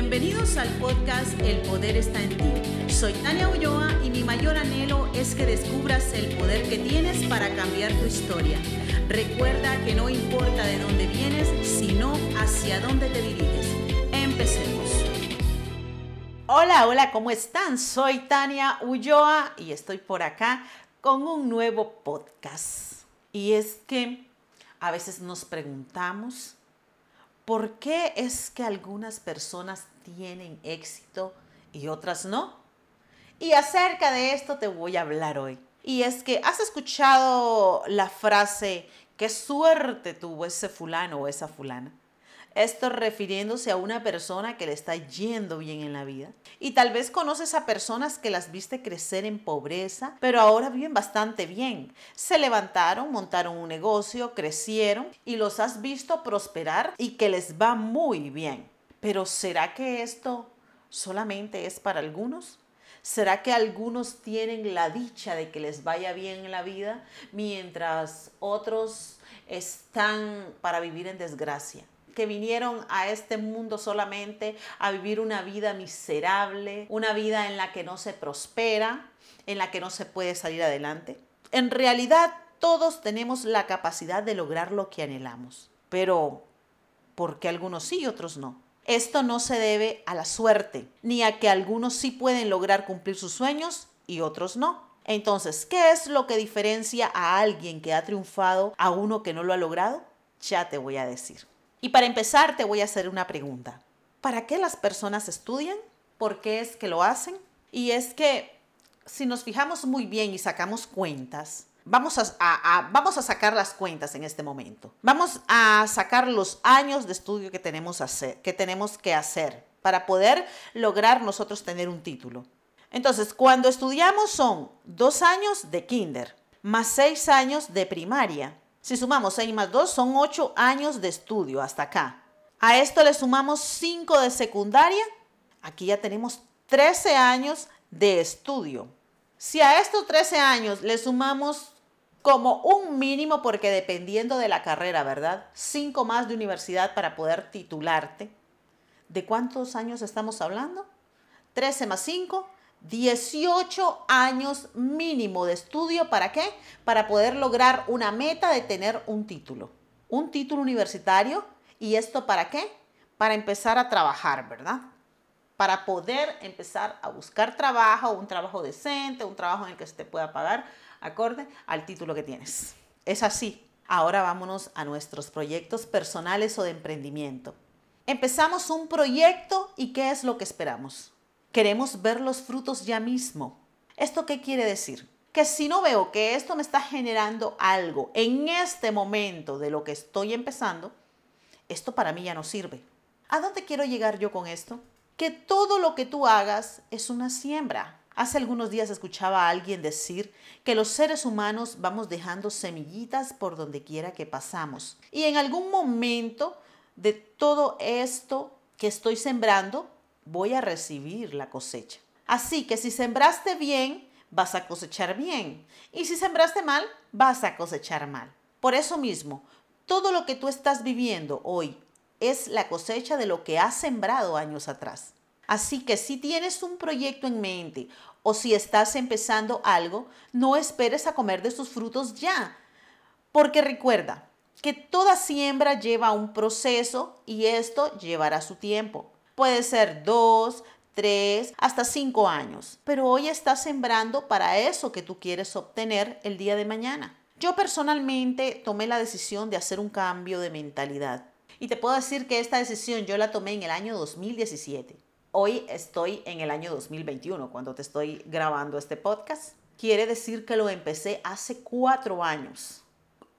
Bienvenidos al podcast El Poder está en ti. Soy Tania Ulloa y mi mayor anhelo es que descubras el poder que tienes para cambiar tu historia. Recuerda que no importa de dónde vienes, sino hacia dónde te diriges. Empecemos. Hola, hola, ¿cómo están? Soy Tania Ulloa y estoy por acá con un nuevo podcast. Y es que a veces nos preguntamos, ¿por qué es que algunas personas tienen éxito y otras no? Y acerca de esto te voy a hablar hoy. Y es que has escuchado la frase, qué suerte tuvo ese fulano o esa fulana. Esto refiriéndose a una persona que le está yendo bien en la vida. Y tal vez conoces a personas que las viste crecer en pobreza, pero ahora viven bastante bien. Se levantaron, montaron un negocio, crecieron y los has visto prosperar y que les va muy bien. Pero ¿será que esto solamente es para algunos? ¿Será que algunos tienen la dicha de que les vaya bien en la vida mientras otros están para vivir en desgracia? Que vinieron a este mundo solamente a vivir una vida miserable, una vida en la que no se prospera, en la que no se puede salir adelante. En realidad, todos tenemos la capacidad de lograr lo que anhelamos, pero ¿por qué algunos sí y otros no? Esto no se debe a la suerte, ni a que algunos sí pueden lograr cumplir sus sueños y otros no. Entonces, ¿qué es lo que diferencia a alguien que ha triunfado a uno que no lo ha logrado? Ya te voy a decir. Y para empezar te voy a hacer una pregunta. ¿Para qué las personas estudian? ¿Por qué es que lo hacen? Y es que si nos fijamos muy bien y sacamos cuentas, vamos a, vamos a sacar las cuentas en este momento. Vamos a sacar los años de estudio que tenemos, hacer, que tenemos que hacer para poder lograr nosotros tener un título. Entonces, cuando estudiamos son dos años de kinder, más seis años de primaria, si sumamos 6 más 2 son 8 años de estudio hasta acá. A esto le sumamos 5 de secundaria. Aquí ya tenemos 13 años de estudio. Si a estos 13 años le sumamos como un mínimo, porque dependiendo de la carrera, ¿verdad? 5 más de universidad para poder titularte. ¿De cuántos años estamos hablando? 13 más 5, 18 años mínimo de estudio. ¿Para qué? Para poder lograr una meta de tener un título. Un título universitario. ¿Y esto para qué? Para empezar a trabajar, ¿verdad? Para poder empezar a buscar trabajo, un trabajo decente, un trabajo en el que se te pueda pagar acorde al título que tienes. Es así. Ahora vámonos a nuestros proyectos personales o de emprendimiento. Empezamos un proyecto y ¿qué es lo que esperamos? Queremos ver los frutos ya mismo. ¿Esto qué quiere decir? Que si no veo que esto me está generando algo en este momento de lo que estoy empezando, esto para mí ya no sirve. ¿A dónde quiero llegar yo con esto? Que todo lo que tú hagas es una siembra. Hace algunos días escuchaba a alguien decir que los seres humanos vamos dejando semillitas por donde quiera que pasamos. Y en algún momento de todo esto que estoy sembrando, voy a recibir la cosecha. Así que si sembraste bien, vas a cosechar bien. Y si sembraste mal, vas a cosechar mal. Por eso mismo, todo lo que tú estás viviendo hoy es la cosecha de lo que has sembrado años atrás. Así que si tienes un proyecto en mente o si estás empezando algo, no esperes a comer de sus frutos ya. Porque recuerda que toda siembra lleva un proceso y esto llevará su tiempo. Puede ser dos, tres, hasta cinco años. Pero hoy estás sembrando para eso que tú quieres obtener el día de mañana. Yo personalmente tomé la decisión de hacer un cambio de mentalidad. Y te puedo decir que esta decisión yo la tomé en el año 2017. Hoy estoy en el año 2021 cuando te estoy grabando este podcast. Quiere decir que lo empecé hace cuatro años.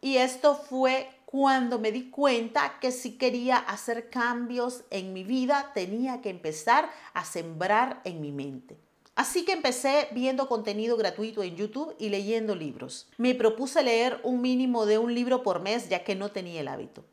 Y esto fue cuando me di cuenta que si quería hacer cambios en mi vida, tenía que empezar a sembrar en mi mente. Así que empecé viendo contenido gratuito en YouTube y leyendo libros. Me propuse leer un mínimo de un libro por mes ya que no tenía el hábito.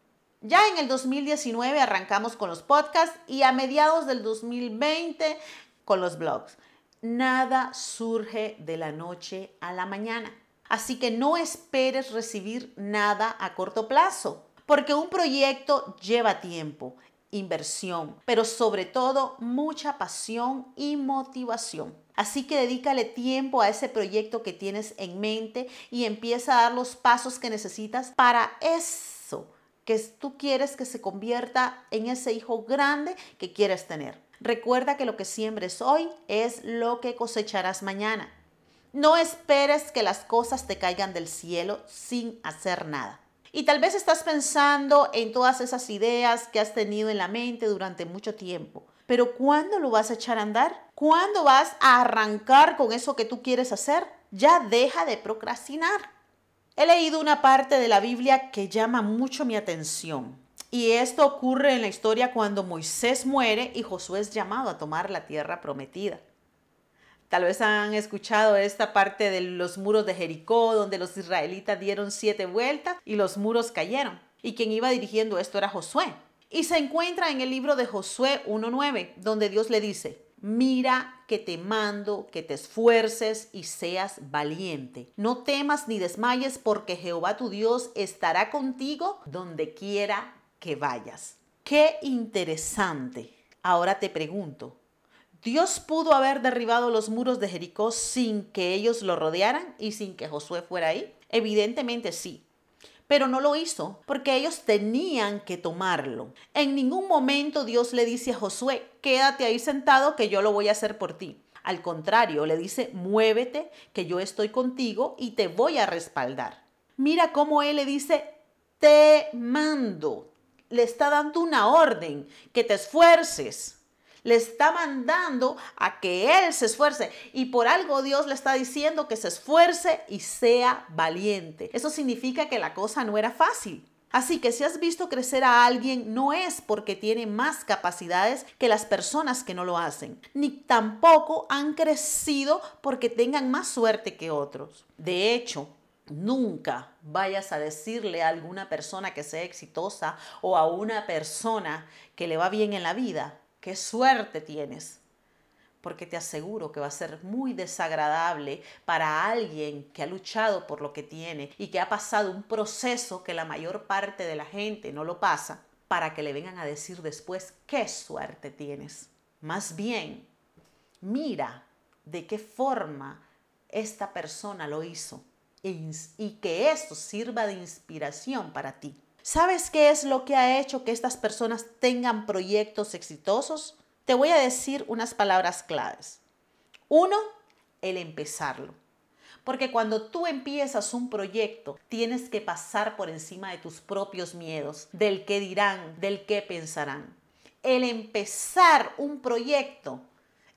Ya en el 2019 arrancamos con los podcasts y a mediados del 2020 con los blogs. Nada surge de la noche a la mañana. Así que no esperes recibir nada a corto plazo, porque un proyecto lleva tiempo inversión, pero sobre todo mucha pasión y motivación. Así que dedícale tiempo a ese proyecto que tienes en mente y empieza a dar los pasos que necesitas para eso que tú quieres que se convierta en ese hijo grande que quieres tener. Recuerda que lo que siembres hoy es lo que cosecharás mañana. No esperes que las cosas te caigan del cielo sin hacer nada. Y tal vez estás pensando en todas esas ideas que has tenido en la mente durante mucho tiempo. Pero ¿cuándo lo vas a echar a andar? ¿Cuándo vas a arrancar con eso que tú quieres hacer? Ya deja de procrastinar. He leído una parte de la Biblia que llama mucho mi atención. Y esto ocurre en la historia cuando Moisés muere y Josué es llamado a tomar la tierra prometida. Tal vez han escuchado esta parte de los muros de Jericó, donde los israelitas dieron siete vueltas y los muros cayeron. Y quien iba dirigiendo esto era Josué. Y se encuentra en el libro de Josué 1.9, donde Dios le dice, mira que te mando que te esfuerces y seas valiente. No temas ni desmayes porque Jehová tu Dios estará contigo donde quiera que vayas. Qué interesante. Ahora te pregunto, Dios pudo haber derribado los muros de Jericó sin que ellos lo rodearan y sin que Josué fuera ahí. Evidentemente sí. Pero no lo hizo porque ellos tenían que tomarlo. En ningún momento Dios le dice a Josué, quédate ahí sentado que yo lo voy a hacer por ti. Al contrario, le dice, muévete, que yo estoy contigo y te voy a respaldar. Mira cómo él le dice, te mando. Le está dando una orden, que te esfuerces le está mandando a que Él se esfuerce. Y por algo Dios le está diciendo que se esfuerce y sea valiente. Eso significa que la cosa no era fácil. Así que si has visto crecer a alguien, no es porque tiene más capacidades que las personas que no lo hacen, ni tampoco han crecido porque tengan más suerte que otros. De hecho, Nunca vayas a decirle a alguna persona que sea exitosa o a una persona que le va bien en la vida, qué suerte tienes, porque te aseguro que va a ser muy desagradable para alguien que ha luchado por lo que tiene y que ha pasado un proceso que la mayor parte de la gente no lo pasa, para que le vengan a decir después qué suerte tienes. Más bien, mira de qué forma esta persona lo hizo y que esto sirva de inspiración para ti. ¿Sabes qué es lo que ha hecho que estas personas tengan proyectos exitosos? Te voy a decir unas palabras claves. Uno, el empezarlo. Porque cuando tú empiezas un proyecto, tienes que pasar por encima de tus propios miedos, del qué dirán, del qué pensarán. El empezar un proyecto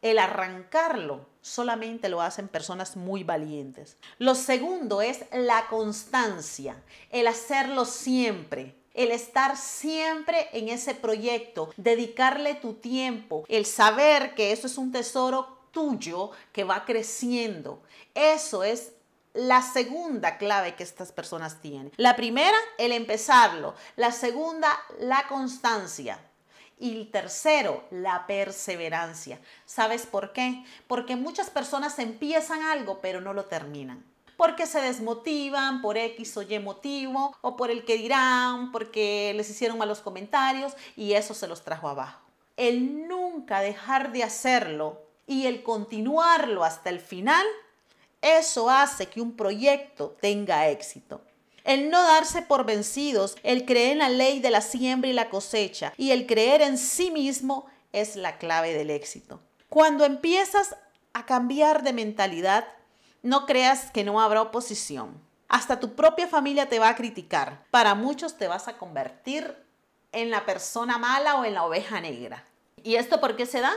el arrancarlo solamente lo hacen personas muy valientes. Lo segundo es la constancia, el hacerlo siempre. El estar siempre en ese proyecto, dedicarle tu tiempo, el saber que eso es un tesoro tuyo que va creciendo. Eso es la segunda clave que estas personas tienen. La primera, el empezarlo. La segunda, la constancia. Y el tercero, la perseverancia. ¿Sabes por qué? Porque muchas personas empiezan algo pero no lo terminan. Porque se desmotivan por X o Y motivo, o por el que dirán, porque les hicieron malos comentarios y eso se los trajo abajo. El nunca dejar de hacerlo y el continuarlo hasta el final, eso hace que un proyecto tenga éxito. El no darse por vencidos, el creer en la ley de la siembra y la cosecha y el creer en sí mismo es la clave del éxito. Cuando empiezas a cambiar de mentalidad, no creas que no habrá oposición. Hasta tu propia familia te va a criticar. Para muchos te vas a convertir en la persona mala o en la oveja negra. ¿Y esto por qué se da?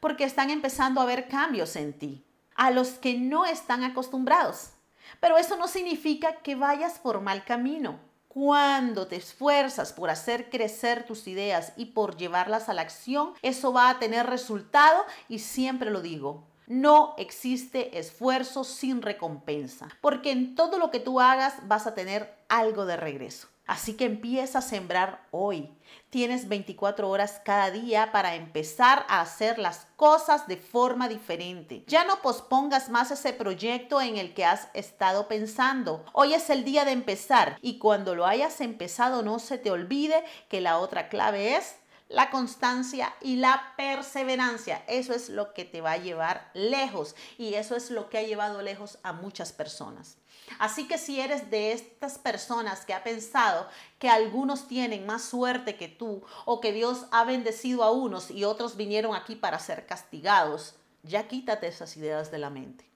Porque están empezando a ver cambios en ti, a los que no están acostumbrados. Pero eso no significa que vayas por mal camino. Cuando te esfuerzas por hacer crecer tus ideas y por llevarlas a la acción, eso va a tener resultado y siempre lo digo, no existe esfuerzo sin recompensa, porque en todo lo que tú hagas vas a tener algo de regreso. Así que empieza a sembrar hoy. Tienes 24 horas cada día para empezar a hacer las cosas de forma diferente. Ya no pospongas más ese proyecto en el que has estado pensando. Hoy es el día de empezar y cuando lo hayas empezado no se te olvide que la otra clave es la constancia y la perseverancia. Eso es lo que te va a llevar lejos y eso es lo que ha llevado lejos a muchas personas. Así que si eres de estas personas que ha pensado que algunos tienen más suerte que tú o que Dios ha bendecido a unos y otros vinieron aquí para ser castigados, ya quítate esas ideas de la mente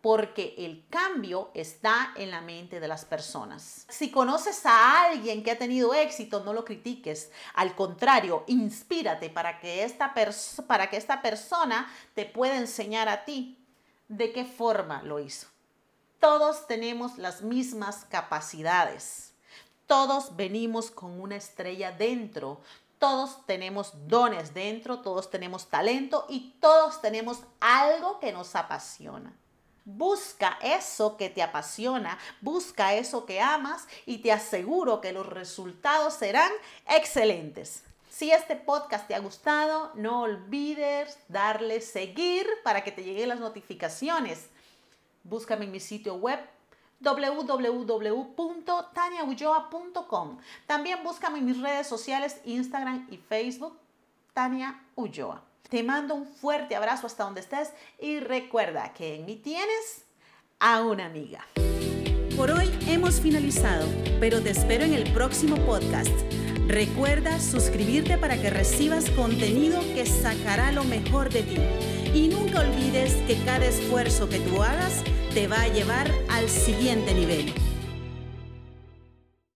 porque el cambio está en la mente de las personas. Si conoces a alguien que ha tenido éxito, no lo critiques. Al contrario, inspírate para que esta, para que esta persona te pueda enseñar a ti de qué forma lo hizo. Todos tenemos las mismas capacidades. Todos venimos con una estrella dentro. Todos tenemos dones dentro, todos tenemos talento y todos tenemos algo que nos apasiona. Busca eso que te apasiona, busca eso que amas y te aseguro que los resultados serán excelentes. Si este podcast te ha gustado, no olvides darle seguir para que te lleguen las notificaciones. Búscame en mi sitio web www.taniaulloa.com. También búscame en mis redes sociales Instagram y Facebook, Tania Ulloa. Te mando un fuerte abrazo hasta donde estés y recuerda que en mí tienes a una amiga. Por hoy hemos finalizado, pero te espero en el próximo podcast. Recuerda suscribirte para que recibas contenido que sacará lo mejor de ti. Y nunca olvides que cada esfuerzo que tú hagas te va a llevar al siguiente nivel.